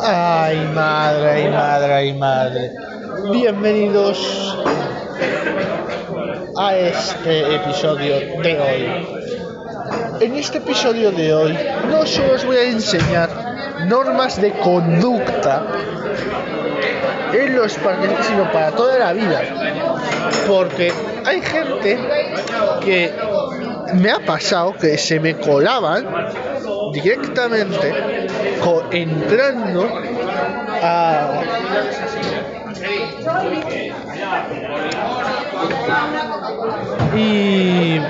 Ay, madre, ay, madre, ay, madre. Bienvenidos a este episodio de hoy. En este episodio de hoy no solo os voy a enseñar normas de conducta en los parques, sino para toda la vida. Porque hay gente que me ha pasado que se me colaban directamente entrando a y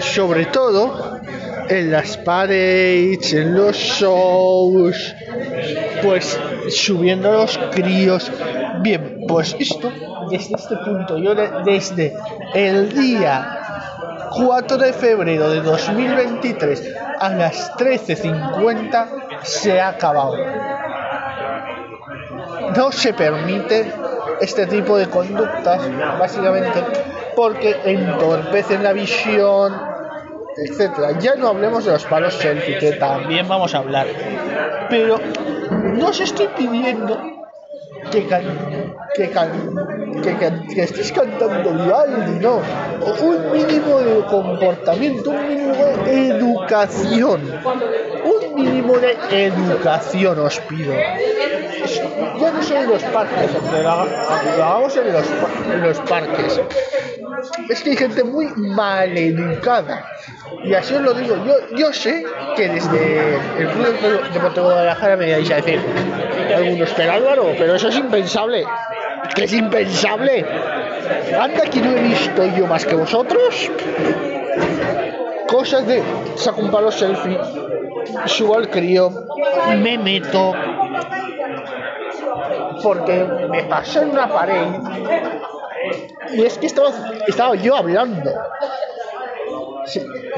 sobre todo en las paredes, en los shows, pues subiendo los críos. Bien, pues esto, desde este punto, yo de- desde el día 4 de febrero de 2023 a las 13.50 se ha acabado. No se permite este tipo de conductas, básicamente, porque entorpecen la visión, etcétera. Ya no hablemos de los palos selfie, que también vamos a hablar. Pero no os estoy pidiendo que, can- que, que, que estéis cantando Vivaldi, no. Un mínimo de comportamiento, un mínimo de educación. Un mínimo de educación os pido. Ya no solo en los parques, aunque lo, en los parques. Es que hay gente muy maleducada. Y así os lo digo, yo, yo sé que desde el Club Deportivo de Guadalajara me vais a decir algunos, pero Álvaro, pero eso es impensable. Que es impensable. Anda que no he visto yo más que vosotros. Cosas de saco un palo selfie, subo al crío, me meto. Porque me pasó en una pared y es que estaba, estaba yo hablando.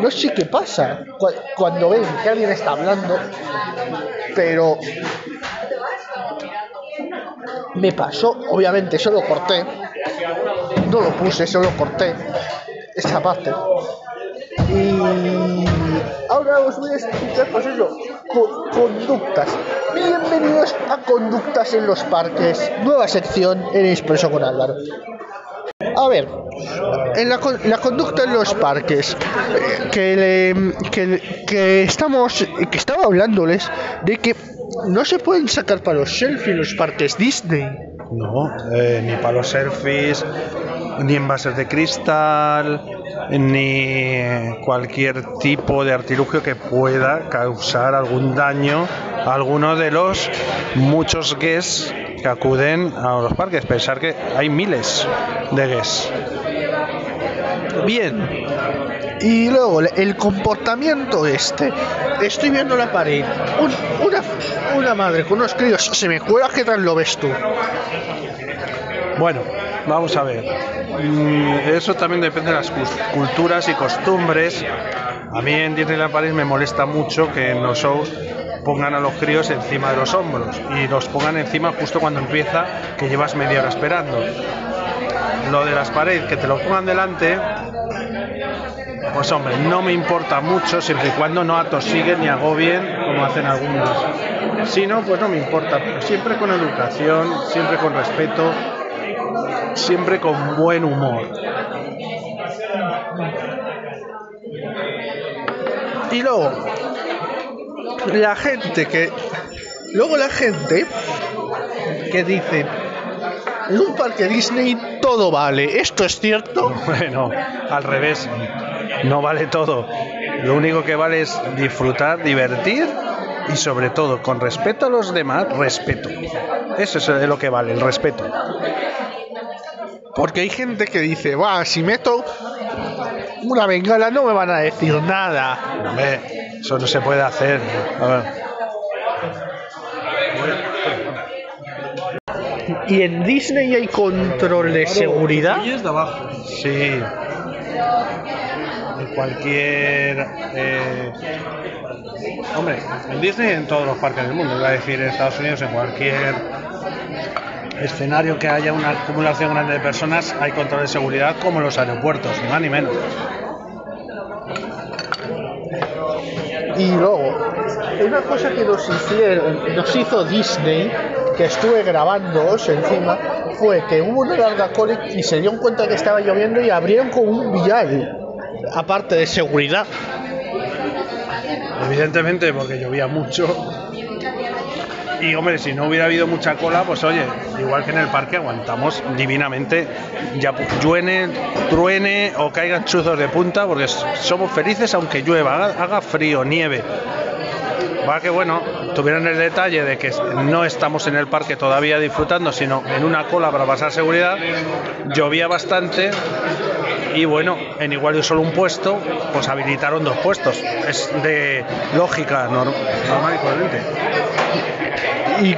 No sé qué pasa cu- cuando ven que alguien está hablando, pero me pasó, obviamente solo corté, no lo puse, solo corté esa parte. Y ahora os voy a explicar, pues eso, co- conductas. Bienvenidos a Conductas en los Parques, nueva sección en Expreso con Álvaro. A ver, en la, la conducta en los parques, eh, que, le- que, estamos, que estaba hablándoles de que no se pueden sacar para los selfies los parques Disney. No, eh, ni para los selfies, ni envases de cristal, ni cualquier tipo de artilugio que pueda causar algún daño a alguno de los muchos guests que acuden a los parques. Pensar que hay miles de guests. Bien. Y luego el comportamiento este. Estoy viendo la pared. un- una, una madre con unos críos se me cuela. ¿Qué tal lo ves tú? Bueno, vamos a ver. Mm, Eso también depende de las culturas y costumbres. A mí en Disneyland Paris me molesta mucho que en los shows pongan a los críos encima de los hombros y los pongan encima justo cuando empieza, que llevas media hora esperando. Lo de las paredes, que te lo pongan delante, pues hombre, no me importa mucho siempre y cuando no atosiguen ni agobien como hacen algunos. Si no, pues no me importa, pero siempre con educación, siempre con respeto, siempre con buen humor. Y luego, la gente que. Luego la gente que dice. En un parque Disney todo vale. ¿Esto es cierto? Bueno, al revés, no vale todo. Lo único que vale es disfrutar, divertir y sobre todo, con respeto a los demás, respeto. Eso es lo que vale, el respeto. Porque hay gente que dice, va, si meto una bengala no me van a decir nada. Hombre, eso no se puede hacer. A ver. ¿Y en Disney hay control de seguridad? Sí. En cualquier. eh, Hombre, en Disney en todos los parques del mundo, iba a decir en Estados Unidos, en cualquier escenario que haya una acumulación grande de personas, hay control de seguridad como en los aeropuertos, ni más ni menos. Y luego, una cosa que nos hicieron, nos hizo Disney, que estuve grabándoos encima, fue que hubo una larga cola y se dieron cuenta que estaba lloviendo y abrieron con un vial, aparte de seguridad. Evidentemente, porque llovía mucho. Y hombre, si no hubiera habido mucha cola, pues oye, igual que en el parque aguantamos divinamente, ya lluene, truene o caigan chuzos de punta, porque somos felices aunque llueva, haga, haga frío, nieve. Va que bueno, tuvieron el detalle de que no estamos en el parque todavía disfrutando, sino en una cola para pasar seguridad. Llovía bastante y bueno, en igual de solo un puesto, pues habilitaron dos puestos. Es de lógica normal y corriente. Y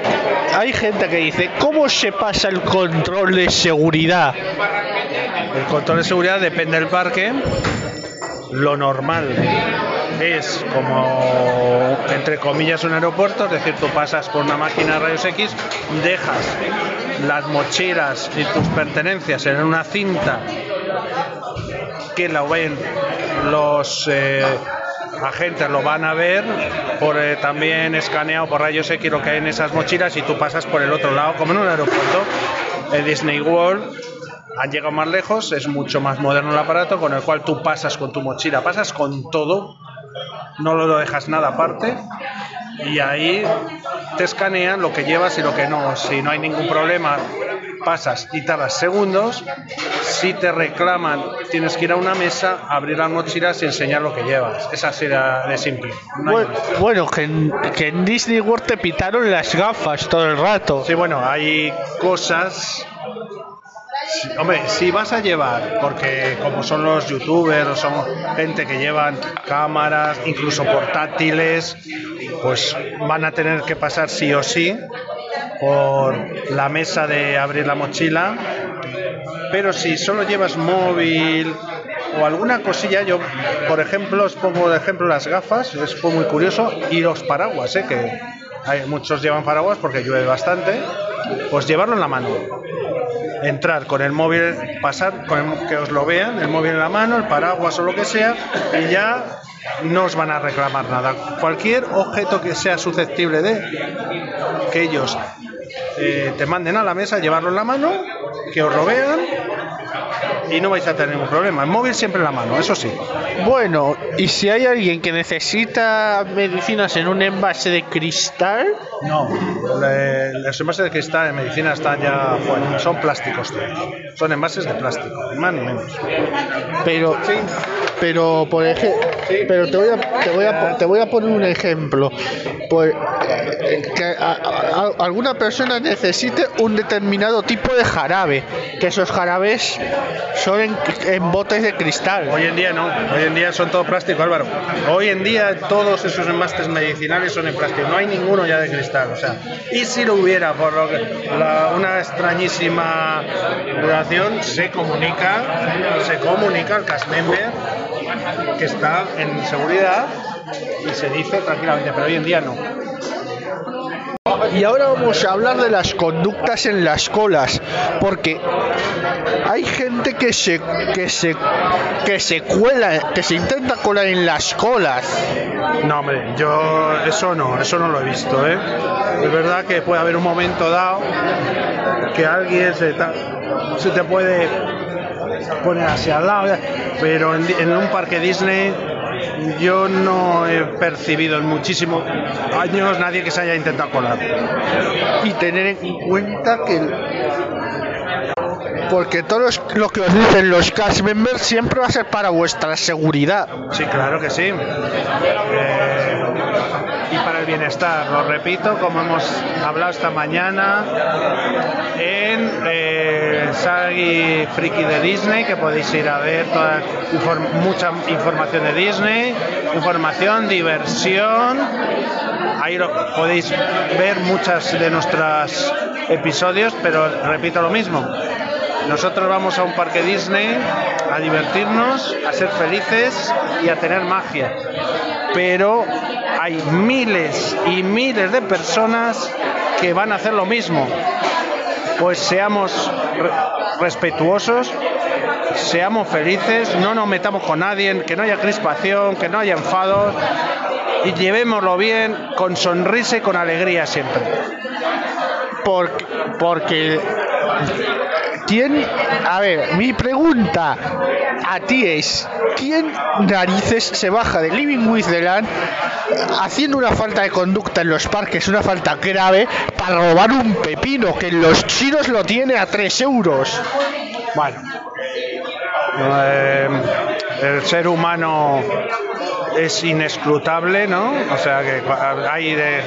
hay gente que dice, ¿cómo se pasa el control de seguridad? El control de seguridad depende del parque. Lo normal es como, entre comillas, un aeropuerto, es decir, tú pasas por una máquina de rayos X, dejas las mochilas y tus pertenencias en una cinta que la ven los eh, agentes lo van a ver por eh, también escaneado por rayos X lo que hay en esas mochilas y tú pasas por el otro lado como en un aeropuerto el Disney World han llegado más lejos es mucho más moderno el aparato con el cual tú pasas con tu mochila pasas con todo no lo dejas nada aparte y ahí te escanean lo que llevas y lo que no si no hay ningún problema pasas y tardas segundos. Si te reclaman, tienes que ir a una mesa, abrir las mochilas y enseñar lo que llevas. Esa así de simple. bueno, bueno que, en, que, en, Disney World te pitaron las gafas todo el rato. Sí, bueno, hay cosas. hombre, si vas a llevar, porque como son los youtubers o son gente que llevan cámaras, incluso portátiles, pues van a tener que pasar sí o sí por la mesa de abrir la mochila. Pero si solo llevas móvil o alguna cosilla, yo, por ejemplo, os pongo de ejemplo las gafas, es muy curioso, y los paraguas, ¿eh? que hay, muchos llevan paraguas porque llueve bastante, pues llevarlo en la mano. Entrar con el móvil, pasar, con que os lo vean, el móvil en la mano, el paraguas o lo que sea, y ya no os van a reclamar nada. Cualquier objeto que sea susceptible de que ellos eh, te manden a la mesa, llevarlo en la mano, que os lo vean y no vais a tener ningún problema. El móvil siempre en la mano, eso sí. Bueno, y si hay alguien que necesita medicinas en un envase de cristal. No, los envases de cristal en medicina están ya fuera, son plásticos Son envases de plástico, ni más ni menos. Pero, pero por ejemplo, pero te voy a, te voy a, te voy a poner un ejemplo. Pues, que alguna persona necesite un determinado tipo de jarabe, que esos jarabes son en, botes de cristal. Hoy en día no, hoy en día son todo plástico, Álvaro. Hoy en día todos esos envases medicinales son en plástico, no hay ninguno ya de cristal. O sea, y si lo hubiera, por lo que, una extrañísima relación, se comunica, se comunica al cast member que está en seguridad y se dice tranquilamente, pero hoy en día no. Y ahora vamos a hablar de las conductas en las colas, porque hay gente que se que se que se cuela, que se intenta colar en las colas. No, hombre, yo eso no, eso no lo he visto, ¿eh? Es verdad que puede haber un momento dado que alguien se, te puede poner hacia al lado, pero en un parque Disney yo no he percibido en muchísimos años nadie que se haya intentado colar. Y tener en cuenta que porque todo lo que os dicen los cast members siempre va a ser para vuestra seguridad. Sí, claro que sí. Eh, y para el bienestar, lo repito, como hemos hablado esta mañana Friki de Disney, que podéis ir a ver toda mucha información de Disney, información, diversión. Ahí lo, podéis ver muchas de nuestros episodios, pero repito lo mismo nosotros vamos a un parque Disney a divertirnos, a ser felices y a tener magia. Pero hay miles y miles de personas que van a hacer lo mismo. Pues seamos respetuosos seamos felices, no nos metamos con nadie, que no haya crispación, que no haya enfados y llevémoslo bien con sonrisa y con alegría siempre. Porque, porque ¿Quién? A ver, mi pregunta a ti es: ¿quién narices se baja de Living with the Land haciendo una falta de conducta en los parques, una falta grave, robar un pepino que los chinos lo tiene a 3 euros? Bueno, eh, el ser humano es inescrutable, ¿no? O sea que hay de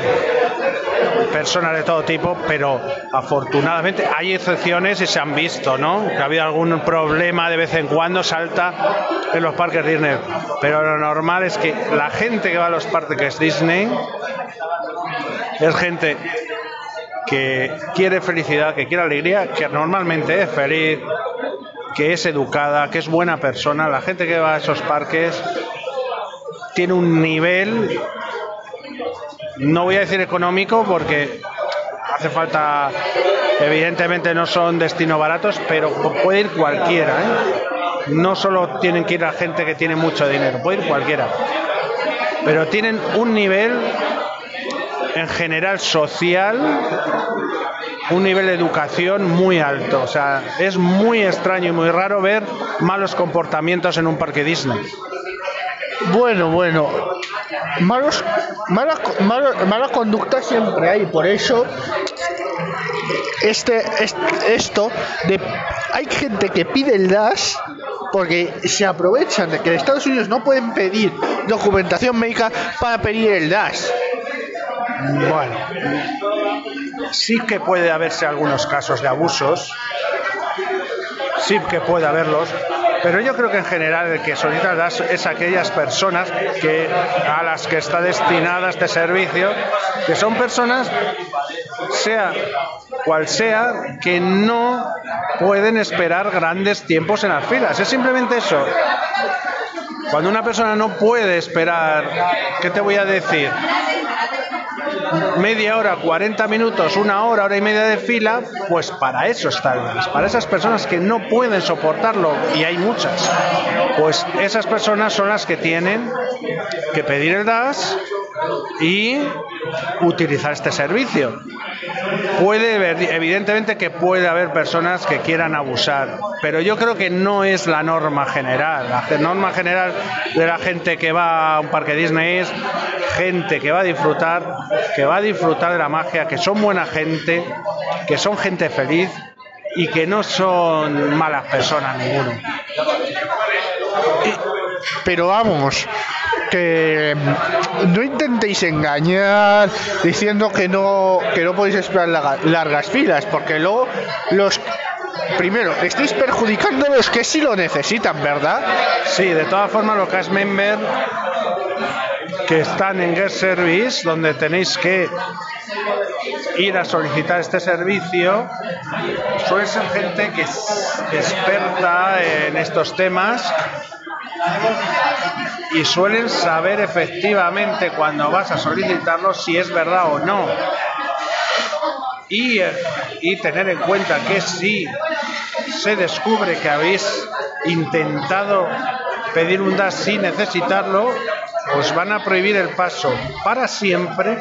personas de todo tipo, pero afortunadamente hay excepciones y se han visto, ¿no? Que ha habido algún problema de vez en cuando salta en los parques Disney, pero lo normal es que la gente que va a los parques Disney es gente que quiere felicidad, que quiere alegría, que normalmente es feliz, que es educada, que es buena persona. La gente que va a esos parques tiene un nivel, no voy a decir económico porque hace falta, evidentemente no son destinos baratos, pero puede ir cualquiera. ¿eh? No solo tienen que ir la gente que tiene mucho dinero, puede ir cualquiera. Pero tienen un nivel en general social, un nivel de educación muy alto. O sea, es muy extraño y muy raro ver malos comportamientos en un parque Disney. Bueno, bueno. Malos, malas, malas, conductas siempre hay, por eso este, esto de hay gente que pide el DAS porque se aprovechan de que en Estados Unidos no pueden pedir documentación médica para pedir el DAS. Bueno, sí que puede haberse algunos casos de abusos, sí que puede haberlos, pero yo creo que en general el que solicita es aquellas personas que, a las que está destinada este servicio, que son personas, sea cual sea, que no pueden esperar grandes tiempos en las filas. Es simplemente eso. Cuando una persona no puede esperar, ¿qué te voy a decir? Media hora, 40 minutos, una hora, hora y media de fila, pues para eso está el DAS. Para esas personas que no pueden soportarlo, y hay muchas, pues esas personas son las que tienen que pedir el DAS y utilizar este servicio. Puede evidentemente que puede haber personas que quieran abusar, pero yo creo que no es la norma general. La norma general de la gente que va a un parque Disney es gente que va a disfrutar, que va a disfrutar de la magia, que son buena gente, que son gente feliz y que no son malas personas ninguno. Pero vamos, que no intentéis engañar diciendo que no que no podéis esperar largas filas, porque luego los primero estáis perjudicando a los que sí lo necesitan, ¿verdad? Sí, de todas formas los cast member que están en Guest Service, donde tenéis que ir a solicitar este servicio, suele ser gente que es experta en estos temas y suelen saber efectivamente cuando vas a solicitarlo si es verdad o no. Y, y tener en cuenta que si se descubre que habéis intentado pedir un DAS sin necesitarlo, os van a prohibir el paso para siempre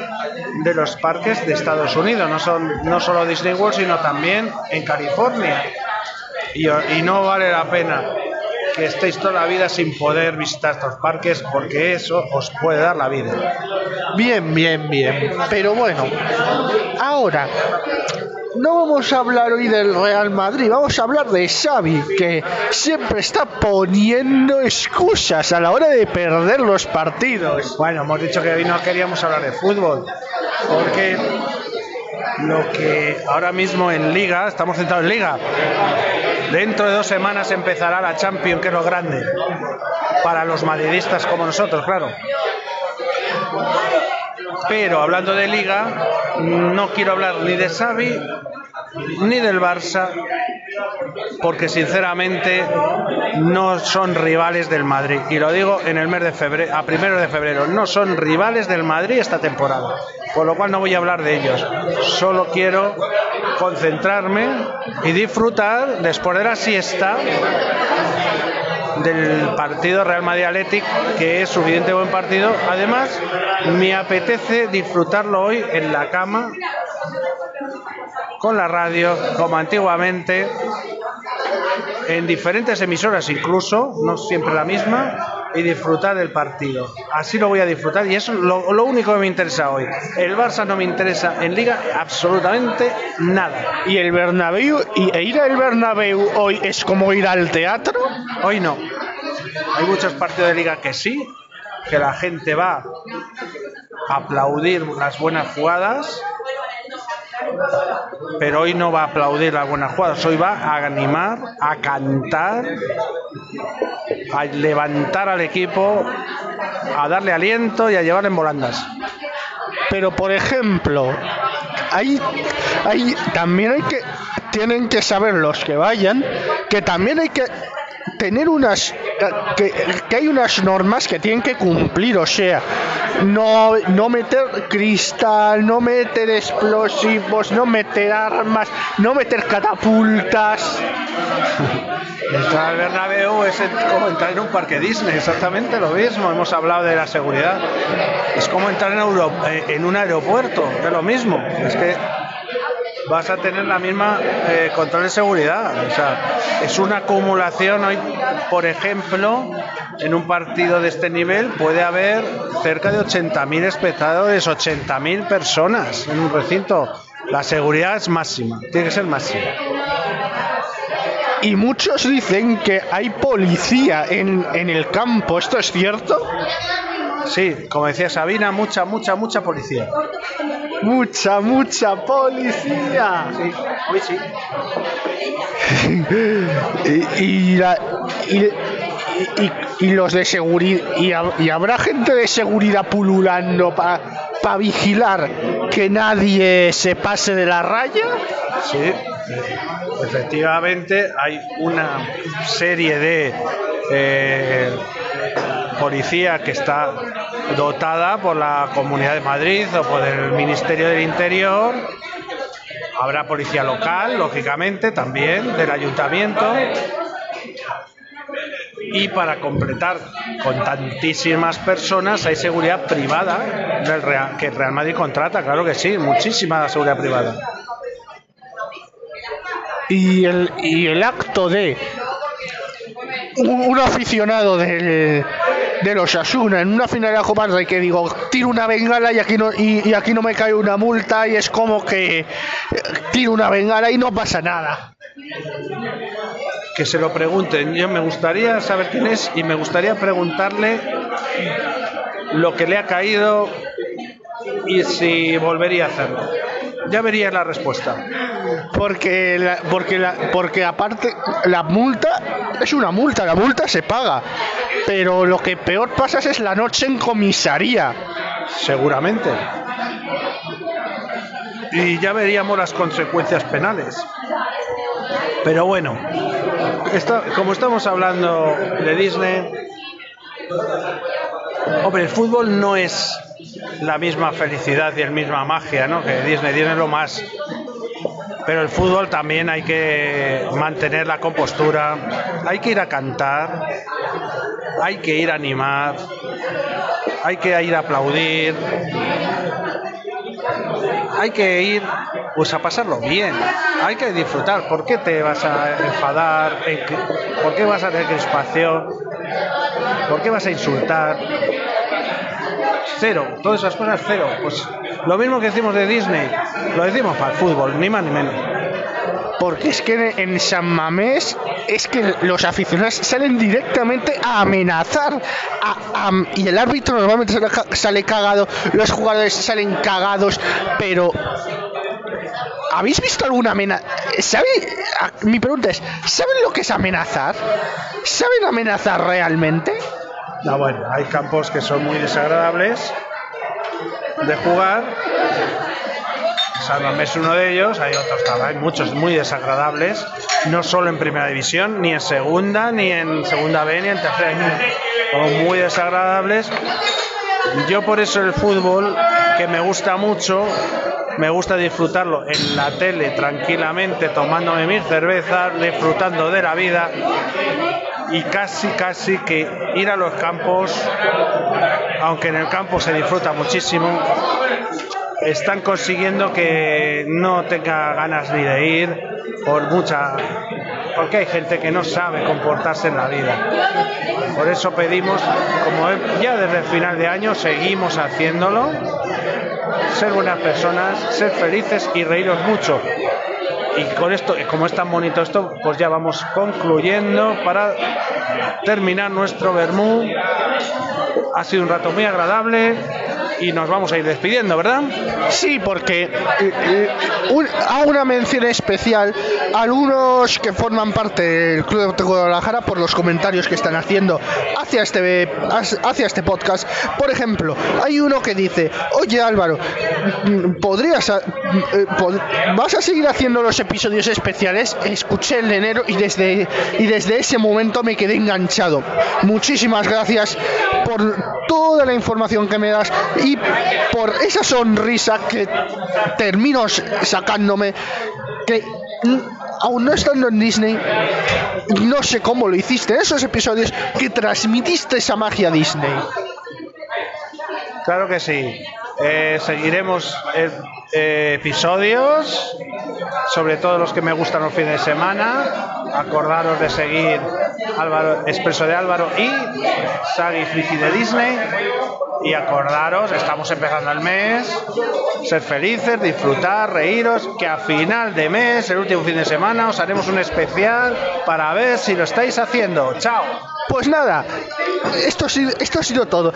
de los parques de Estados Unidos, no, son, no solo Disney World, sino también en California. Y, y no vale la pena que estéis toda la vida sin poder visitar estos parques porque eso os puede dar la vida. Bien, bien, bien. Pero bueno, ahora no vamos a hablar hoy del Real Madrid, vamos a hablar de Xavi, que siempre está poniendo excusas a la hora de perder los partidos. Bueno, hemos dicho que hoy no queríamos hablar de fútbol, porque lo que ahora mismo en Liga, estamos centrados en Liga, dentro de dos semanas empezará la Champions, que es lo grande, para los madridistas como nosotros, claro. Pero hablando de liga, no quiero hablar ni de Xavi ni del Barça, porque sinceramente no son rivales del Madrid. Y lo digo en el mes de febrero, a primero de febrero, no son rivales del Madrid esta temporada. Por lo cual no voy a hablar de ellos. Solo quiero concentrarme y disfrutar después de la siesta del partido Real Madrid que es suficiente buen partido. Además, me apetece disfrutarlo hoy en la cama, con la radio, como antiguamente, en diferentes emisoras incluso, no siempre la misma, y disfrutar del partido. Así lo voy a disfrutar y eso es lo, lo único que me interesa hoy. El Barça no me interesa en Liga absolutamente nada. ¿Y el Bernabéu? ¿Y e ir al Bernabéu hoy es como ir al teatro? Hoy no. Hay muchos partidos de Liga que sí, que la gente va a aplaudir las buenas jugadas pero hoy no va a aplaudir las buenas jugadas, hoy va a animar, a cantar, a levantar al equipo, a darle aliento y a llevarle en volandas. Pero por ejemplo, hay, hay también hay que tienen que saber los que vayan que también hay que tener unas que, que hay unas normas que tienen que cumplir, o sea, no, no meter cristal, no meter explosivos, no meter armas, no meter catapultas. Entrar al Bernabéu es como entrar en un parque Disney, exactamente lo mismo. Hemos hablado de la seguridad. Es como entrar en, Euro- eh, en un aeropuerto, es lo mismo. Es que vas a tener la misma eh, control de seguridad. O sea, es una acumulación hoy, por ejemplo, en un partido de este nivel puede haber cerca de 80.000 espectadores, 80.000 personas en un recinto. La seguridad es máxima, tiene que ser máxima. Y muchos dicen que hay policía en, en el campo, ¿esto es cierto? Sí, como decía Sabina, mucha, mucha, mucha policía. Mucha, mucha policía. Sí, hoy sí. y, y, la- y- los de seguridad y habrá gente de seguridad pululando para vigilar que nadie se pase de la raya Sí, efectivamente hay una serie de eh, policía que está dotada por la Comunidad de Madrid o por el Ministerio del Interior. Habrá policía local, lógicamente, también del ayuntamiento. Y para completar con tantísimas personas hay seguridad privada del Real, que Real Madrid contrata, claro que sí, muchísima seguridad privada. y el, y el acto de un, un aficionado del, de los Asuna en una final de la Copa Rey que digo tiro una bengala y aquí no y, y aquí no me cae una multa y es como que eh, tiro una bengala y no pasa nada que se lo pregunten. Yo me gustaría saber quién es y me gustaría preguntarle lo que le ha caído y si volvería a hacerlo. Ya vería la respuesta. porque la- porque la- porque aparte la multa es una multa la multa se paga pero lo que peor pasa es la noche en comisaría Seguramente. Y ya veríamos las consecuencias penales. Pero bueno, como estamos hablando de Disney, hombre, el fútbol no es la misma felicidad y la misma magia, ¿no? Que Disney, Disney es lo más. Pero el fútbol también hay que mantener la compostura, hay que ir a cantar, hay que ir a animar, hay que ir a aplaudir, hay que ir pues a pasarlo bien, hay que disfrutar. ¿Por qué te vas a enfadar? ¿En qué- ¿Por qué vas a tener crispación? ¿Por qué vas a insultar? Cero, todas esas cosas cero. Pues lo mismo que decimos de Disney, lo decimos para el fútbol, ni más ni menos. Porque es que en San Mamés es que los aficionados salen directamente a amenazar. a- a- y el árbitro normalmente sale, ca- sale cagado, los jugadores salen cagados, pero... ¿Habéis visto alguna amenaza? Mi pregunta es, ¿saben lo que es amenazar? ¿Saben amenazar realmente? No, bueno, hay campos que son muy desagradables de jugar. Mamés es uno de ellos, hay otros hay muchos muy desagradables, no solo en primera división, ni en segunda, ni en segunda B, ni en tercera, muy desagradables. Yo por eso el fútbol, que me gusta mucho, me gusta disfrutarlo en la tele tranquilamente, tomándome mis cervezas, disfrutando de la vida y casi, casi que ir a los campos, aunque en el campo se disfruta muchísimo, están consiguiendo que no tenga ganas ni de ir por mucha porque hay gente que no sabe comportarse en la vida. Por eso pedimos, como ya desde el final de año seguimos haciéndolo, ser buenas personas, ser felices y reíros mucho. Y con esto, como es tan bonito esto, pues ya vamos concluyendo para terminar nuestro vermú. Ha sido un rato muy agradable y nos vamos a ir despidiendo, ¿verdad? Sí, porque eh, eh, hago una mención especial a algunos que forman parte del Club de Guadalajara por los comentarios que están haciendo hacia este, hacia este podcast. Por ejemplo, hay uno que dice, oye Álvaro, ¿podrías, eh, vas a seguir haciendo los episodios especiales? Escuché el de enero y desde, y desde ese momento me quedé enganchado. Muchísimas gracias por toda la información que me das y por esa sonrisa que termino sacándome, que aún no estando en Disney, no sé cómo lo hiciste, esos episodios que transmitiste esa magia Disney. Claro que sí. Eh, seguiremos eh, episodios, sobre todo los que me gustan los fines de semana. Acordaros de seguir Álvaro, Expreso de Álvaro y Sagi Friki de Disney. Y acordaros, estamos empezando el mes, ser felices, disfrutar, reíros, que a final de mes, el último fin de semana, os haremos un especial para ver si lo estáis haciendo. ¡Chao! Pues nada, esto, ha sido todo.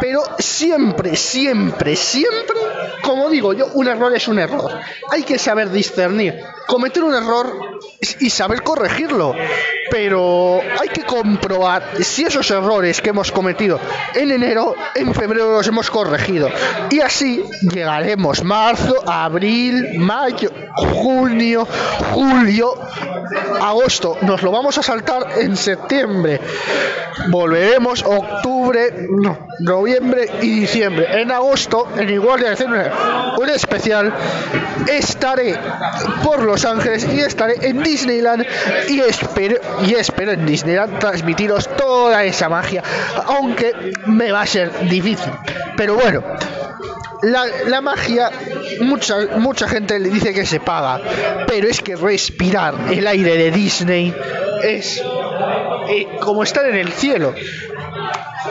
Pero siempre, siempre, siempre, como digo yo, un error es un error. Hay que saber discernir. Cometer un error y saber corregirlo. Pero hay que comprobar si esos errores que hemos cometido en enero, en febrero los hemos corregido. Y así llegaremos marzo, abril, mayo, junio, julio, agosto. Nos lo vamos a saltar en septiembre. Volveremos octubre, noviembre y diciembre. En agosto, en igual de hacer un especial, estaré por Los Ángeles y estaré en Disneyland y espero, y espero en Disneyland transmitiros toda esa magia, aunque me va a ser difícil. Pero bueno, la, la, magia, mucha, mucha gente le dice que se paga, pero es que respirar el aire de Disney es eh, como estar en el cielo.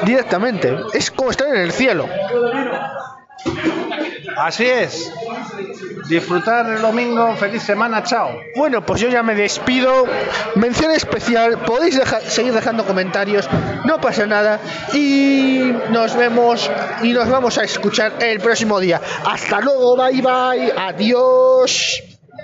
Directamente, es como estar en el cielo. Así es. Disfrutar el domingo, feliz semana, chao. Bueno, pues yo ya me despido. Mención especial, podéis seguir dejando comentarios, no pasa nada. Y nos vemos y nos vamos a escuchar el próximo día. Hasta luego, bye bye, adiós.